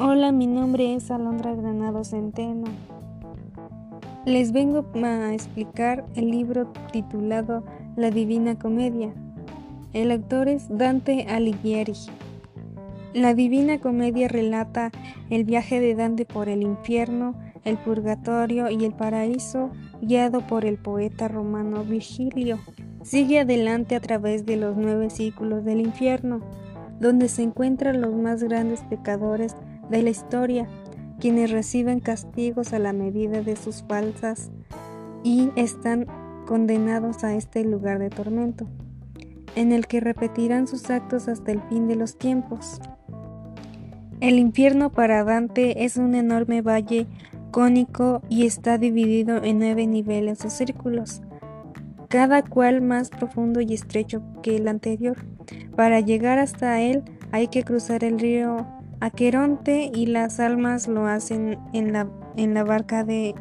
Hola, mi nombre es Alondra Granado Centeno. Les vengo a explicar el libro titulado La Divina Comedia. El autor es Dante Alighieri. La Divina Comedia relata el viaje de Dante por el infierno, el purgatorio y el paraíso, guiado por el poeta romano Virgilio. Sigue adelante a través de los nueve círculos del infierno, donde se encuentran los más grandes pecadores de la historia, quienes reciben castigos a la medida de sus falsas y están condenados a este lugar de tormento, en el que repetirán sus actos hasta el fin de los tiempos. El infierno para Dante es un enorme valle cónico y está dividido en nueve niveles o círculos, cada cual más profundo y estrecho que el anterior. Para llegar hasta él hay que cruzar el río Aqueronte y las almas lo hacen en la, en la barca de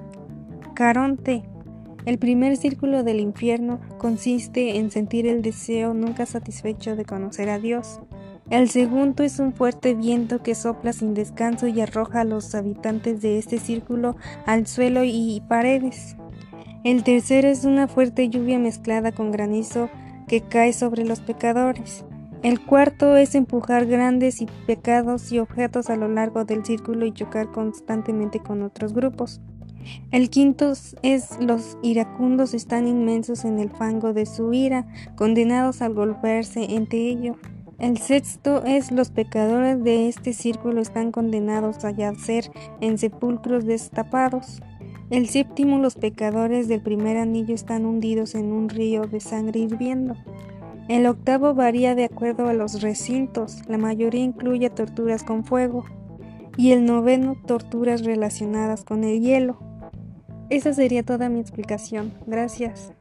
Caronte. El primer círculo del infierno consiste en sentir el deseo nunca satisfecho de conocer a Dios. El segundo es un fuerte viento que sopla sin descanso y arroja a los habitantes de este círculo al suelo y paredes. El tercero es una fuerte lluvia mezclada con granizo que cae sobre los pecadores. El cuarto es empujar grandes y pecados y objetos a lo largo del círculo y chocar constantemente con otros grupos. El quinto es los iracundos están inmensos en el fango de su ira, condenados al golpearse entre ello. El sexto es los pecadores de este círculo están condenados a yacer en sepulcros destapados. El séptimo los pecadores del primer anillo están hundidos en un río de sangre hirviendo. El octavo varía de acuerdo a los recintos, la mayoría incluye torturas con fuego, y el noveno torturas relacionadas con el hielo. Esa sería toda mi explicación. Gracias.